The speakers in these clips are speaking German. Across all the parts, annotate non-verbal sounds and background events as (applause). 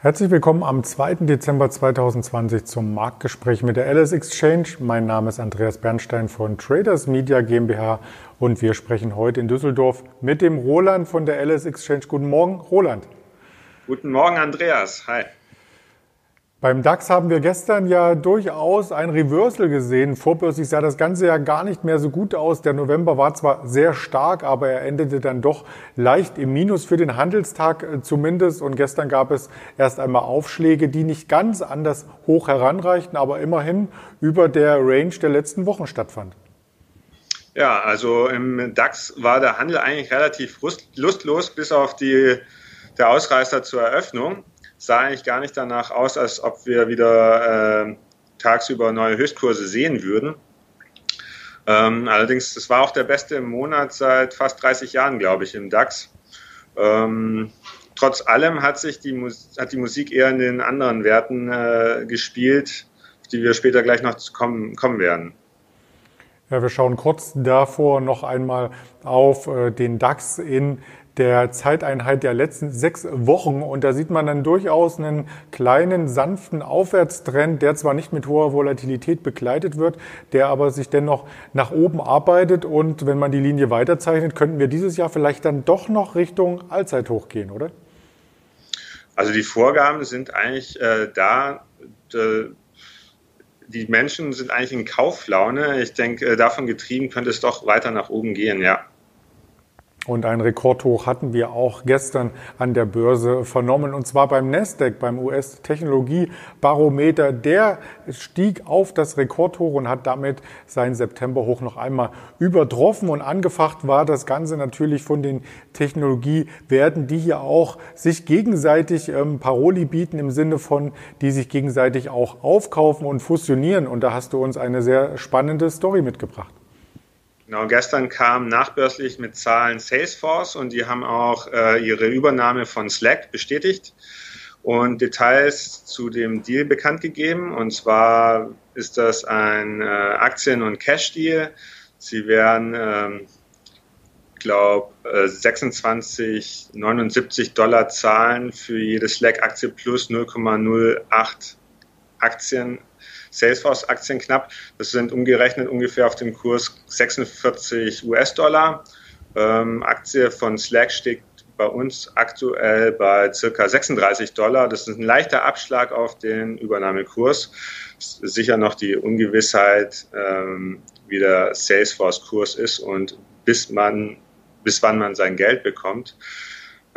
Herzlich willkommen am 2. Dezember 2020 zum Marktgespräch mit der LS Exchange. Mein Name ist Andreas Bernstein von Traders Media GmbH und wir sprechen heute in Düsseldorf mit dem Roland von der LS Exchange. Guten Morgen, Roland. Guten Morgen, Andreas. Hi. Beim DAX haben wir gestern ja durchaus ein Reversal gesehen. Vorbörslich sah das Ganze ja gar nicht mehr so gut aus. Der November war zwar sehr stark, aber er endete dann doch leicht im Minus für den Handelstag äh, zumindest. Und gestern gab es erst einmal Aufschläge, die nicht ganz anders hoch heranreichten, aber immerhin über der Range der letzten Wochen stattfand. Ja, also im DAX war der Handel eigentlich relativ lustlos bis auf die, der Ausreißer zur Eröffnung sah eigentlich gar nicht danach aus, als ob wir wieder äh, tagsüber neue Höchstkurse sehen würden. Ähm, allerdings, das war auch der beste Monat seit fast 30 Jahren, glaube ich, im DAX. Ähm, trotz allem hat sich die, hat die Musik eher in den anderen Werten äh, gespielt, auf die wir später gleich noch kommen, kommen werden. Ja, wir schauen kurz davor noch einmal auf äh, den DAX in der Zeiteinheit der letzten sechs Wochen. Und da sieht man dann durchaus einen kleinen, sanften Aufwärtstrend, der zwar nicht mit hoher Volatilität begleitet wird, der aber sich dennoch nach oben arbeitet. Und wenn man die Linie weiterzeichnet, könnten wir dieses Jahr vielleicht dann doch noch Richtung Allzeithoch gehen, oder? Also die Vorgaben sind eigentlich äh, da. die Menschen sind eigentlich in Kauflaune. Ich denke, äh, davon getrieben könnte es doch weiter nach oben gehen, ja. Und ein Rekordhoch hatten wir auch gestern an der Börse vernommen, und zwar beim Nasdaq, beim US-Technologie-Barometer. Der stieg auf das Rekordhoch und hat damit sein Septemberhoch noch einmal übertroffen. Und angefacht war das Ganze natürlich von den Technologiewerten, die hier auch sich gegenseitig ähm, Paroli bieten im Sinne von, die sich gegenseitig auch aufkaufen und fusionieren. Und da hast du uns eine sehr spannende Story mitgebracht. Genau, gestern kam nachbörslich mit Zahlen Salesforce und die haben auch äh, ihre Übernahme von Slack bestätigt und Details zu dem Deal bekannt gegeben. Und zwar ist das ein äh, Aktien- und Cash-Deal. Sie werden, ähm, glaube äh, 26,79 Dollar zahlen für jede Slack-Aktie plus 0,08 Aktien Salesforce-Aktien knapp. Das sind umgerechnet ungefähr auf dem Kurs 46 US-Dollar. Ähm, Aktie von Slack steht bei uns aktuell bei circa 36 Dollar. Das ist ein leichter Abschlag auf den Übernahmekurs. Sicher noch die Ungewissheit, ähm, wie der Salesforce-Kurs ist und bis man, bis wann man sein Geld bekommt.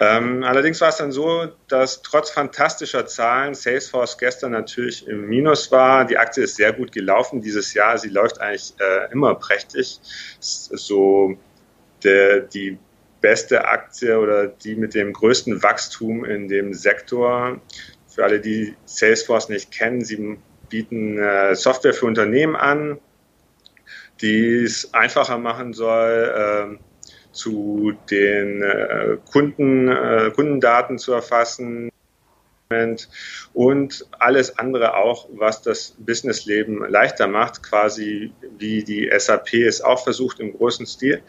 Ähm, allerdings war es dann so, dass trotz fantastischer Zahlen Salesforce gestern natürlich im Minus war. Die Aktie ist sehr gut gelaufen dieses Jahr. Sie läuft eigentlich äh, immer prächtig. So der, die beste Aktie oder die mit dem größten Wachstum in dem Sektor. Für alle, die Salesforce nicht kennen, sie bieten äh, Software für Unternehmen an, die es einfacher machen soll, äh, zu den äh, Kunden, äh, Kundendaten zu erfassen und alles andere auch, was das Businessleben leichter macht, quasi wie die SAP es auch versucht im großen Stil.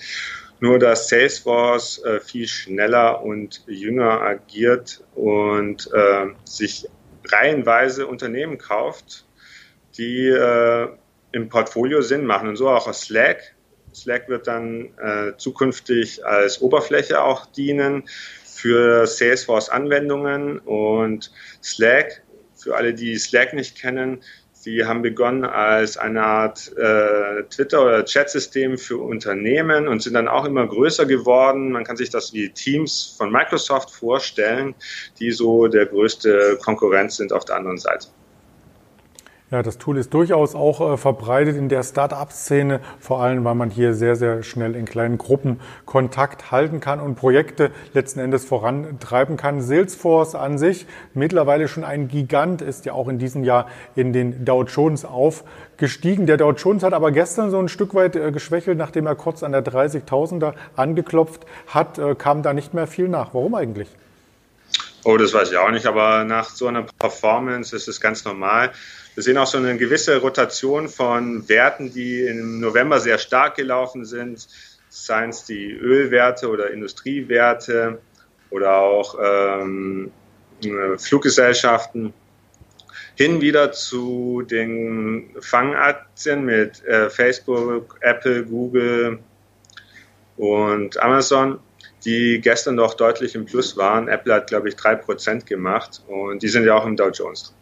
Nur dass Salesforce äh, viel schneller und jünger agiert und äh, sich reihenweise Unternehmen kauft, die äh, im Portfolio Sinn machen. Und so auch Slack Slack wird dann äh, zukünftig als Oberfläche auch dienen für Salesforce-Anwendungen und Slack, für alle, die Slack nicht kennen, Sie haben begonnen als eine Art äh, Twitter- oder Chat-System für Unternehmen und sind dann auch immer größer geworden. Man kann sich das wie Teams von Microsoft vorstellen, die so der größte Konkurrent sind auf der anderen Seite. Ja, das Tool ist durchaus auch äh, verbreitet in der Start-up-Szene, vor allem weil man hier sehr, sehr schnell in kleinen Gruppen Kontakt halten kann und Projekte letzten Endes vorantreiben kann. Salesforce an sich, mittlerweile schon ein Gigant, ist ja auch in diesem Jahr in den Dow Jones aufgestiegen. Der Dow Jones hat aber gestern so ein Stück weit äh, geschwächelt, nachdem er kurz an der 30.000er angeklopft hat, äh, kam da nicht mehr viel nach. Warum eigentlich? Oh, das weiß ich auch nicht, aber nach so einer Performance ist es ganz normal. Wir sehen auch so eine gewisse Rotation von Werten, die im November sehr stark gelaufen sind, seien es die Ölwerte oder Industriewerte oder auch ähm, äh, Fluggesellschaften hin wieder zu den Fangaktien mit äh, Facebook, Apple, Google und Amazon, die gestern doch deutlich im Plus waren. Apple hat, glaube ich, drei Prozent gemacht und die sind ja auch im Dow Jones drin.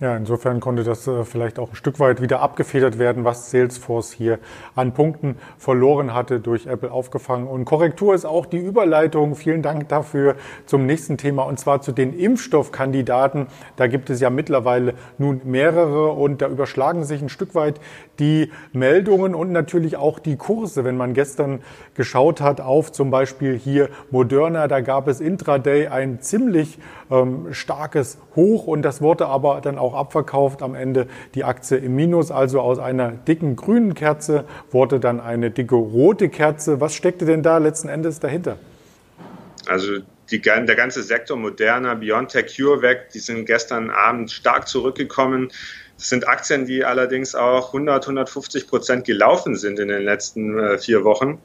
Ja, insofern konnte das äh, vielleicht auch ein Stück weit wieder abgefedert werden, was Salesforce hier an Punkten verloren hatte, durch Apple aufgefangen. Und Korrektur ist auch die Überleitung. Vielen Dank dafür zum nächsten Thema und zwar zu den Impfstoffkandidaten. Da gibt es ja mittlerweile nun mehrere und da überschlagen sich ein Stück weit die Meldungen und natürlich auch die Kurse. Wenn man gestern geschaut hat auf zum Beispiel hier Moderna, da gab es intraday ein ziemlich ähm, starkes Hoch und das wurde aber dann abverkauft. Am Ende die Aktie im Minus, also aus einer dicken grünen Kerze wurde dann eine dicke rote Kerze. Was steckte denn da letzten Endes dahinter? Also die, der ganze Sektor Moderna, BioNTech, CureVac, die sind gestern Abend stark zurückgekommen. Das sind Aktien, die allerdings auch 100, 150 Prozent gelaufen sind in den letzten äh, vier Wochen.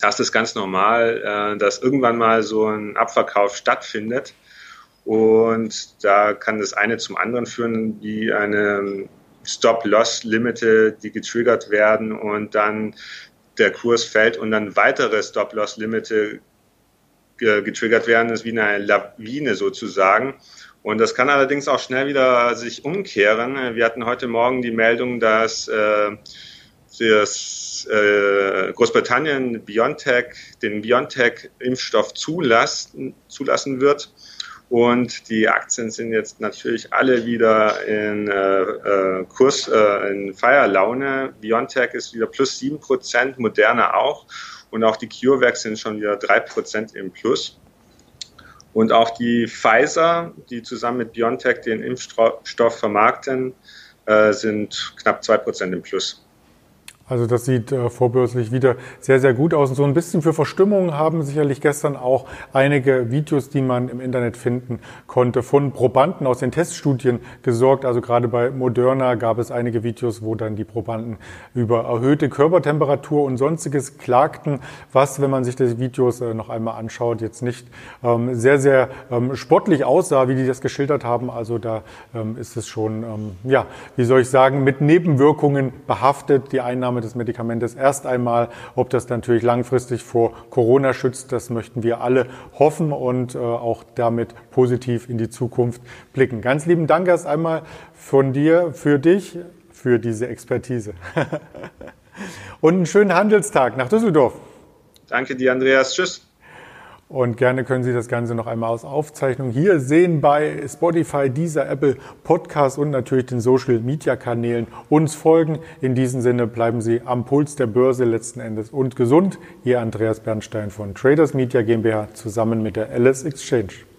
Das ist ganz normal, äh, dass irgendwann mal so ein Abverkauf stattfindet. Und da kann das eine zum anderen führen, wie eine Stop-Loss-Limite, die getriggert werden und dann der Kurs fällt und dann weitere Stop-Loss-Limite getriggert werden, das ist wie eine Lawine sozusagen. Und das kann allerdings auch schnell wieder sich umkehren. Wir hatten heute Morgen die Meldung, dass äh, das, äh, Großbritannien BioNTech, den BioNTech-Impfstoff zulassen, zulassen wird. Und die Aktien sind jetzt natürlich alle wieder in äh, äh, Kurs, äh, in Feierlaune. Biontech ist wieder plus sieben Prozent, Moderna auch. Und auch die CureVac sind schon wieder drei Prozent im Plus. Und auch die Pfizer, die zusammen mit BioNTech den Impfstoff vermarkten, äh, sind knapp zwei Prozent im Plus. Also das sieht äh, vorbörslich wieder sehr, sehr gut aus. Und so ein bisschen für Verstimmung haben sicherlich gestern auch einige Videos, die man im Internet finden konnte, von Probanden aus den Teststudien gesorgt. Also gerade bei Moderna gab es einige Videos, wo dann die Probanden über erhöhte Körpertemperatur und sonstiges klagten, was, wenn man sich die Videos äh, noch einmal anschaut, jetzt nicht ähm, sehr, sehr ähm, sportlich aussah, wie die das geschildert haben. Also da ähm, ist es schon, ähm, ja, wie soll ich sagen, mit Nebenwirkungen behaftet, die Einnahme Einnahme des Medikamentes erst einmal. Ob das natürlich langfristig vor Corona schützt, das möchten wir alle hoffen und äh, auch damit positiv in die Zukunft blicken. Ganz lieben Dank erst einmal von dir, für dich, für diese Expertise. (laughs) und einen schönen Handelstag nach Düsseldorf. Danke dir, Andreas. Tschüss. Und gerne können Sie das Ganze noch einmal aus Aufzeichnung hier sehen bei Spotify, dieser Apple Podcast und natürlich den Social Media Kanälen uns folgen. In diesem Sinne bleiben Sie am Puls der Börse letzten Endes und gesund. Ihr Andreas Bernstein von Traders Media GmbH zusammen mit der LS Exchange.